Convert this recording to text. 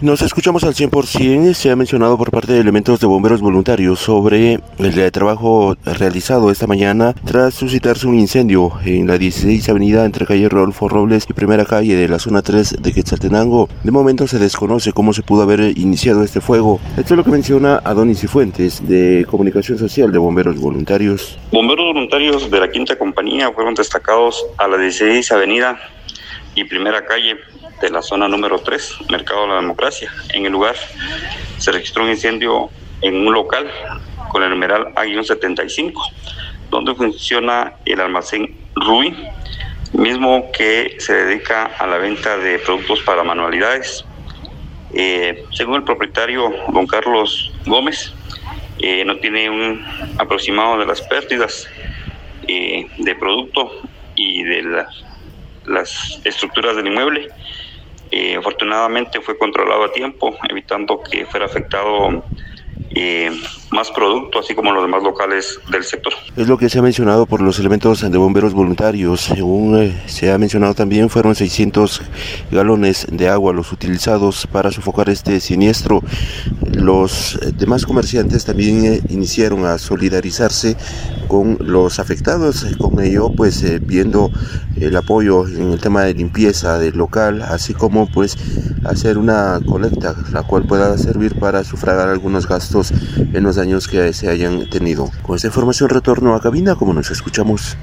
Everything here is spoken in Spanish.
Nos escuchamos al 100%. Se ha mencionado por parte de elementos de bomberos voluntarios sobre el trabajo realizado esta mañana tras suscitarse un incendio en la 16 Avenida entre calle Rodolfo Robles y primera calle de la zona 3 de Quetzaltenango. De momento se desconoce cómo se pudo haber iniciado este fuego. Esto es lo que menciona Adonis Cifuentes de Comunicación Social de Bomberos Voluntarios. Bomberos voluntarios de la quinta compañía fueron destacados a la 16 Avenida y primera calle de la zona número 3, Mercado de la Democracia. En el lugar se registró un incendio en un local con el numeral A-75, donde funciona el almacén Rui, mismo que se dedica a la venta de productos para manualidades. Eh, según el propietario don Carlos Gómez, eh, no tiene un aproximado de las pérdidas eh, de producto y de las estructuras del inmueble. Eh, afortunadamente fue controlado a tiempo, evitando que fuera afectado eh, más producto, así como los demás locales del sector. Es lo que se ha mencionado por los elementos de bomberos voluntarios. Según eh, se ha mencionado también, fueron 600 galones de agua los utilizados para sofocar este siniestro. Los demás comerciantes también iniciaron a solidarizarse con los afectados, con ello pues viendo el apoyo en el tema de limpieza del local, así como pues hacer una colecta, la cual pueda servir para sufragar algunos gastos en los daños que se hayan tenido. Con esta información retorno a cabina, como nos escuchamos.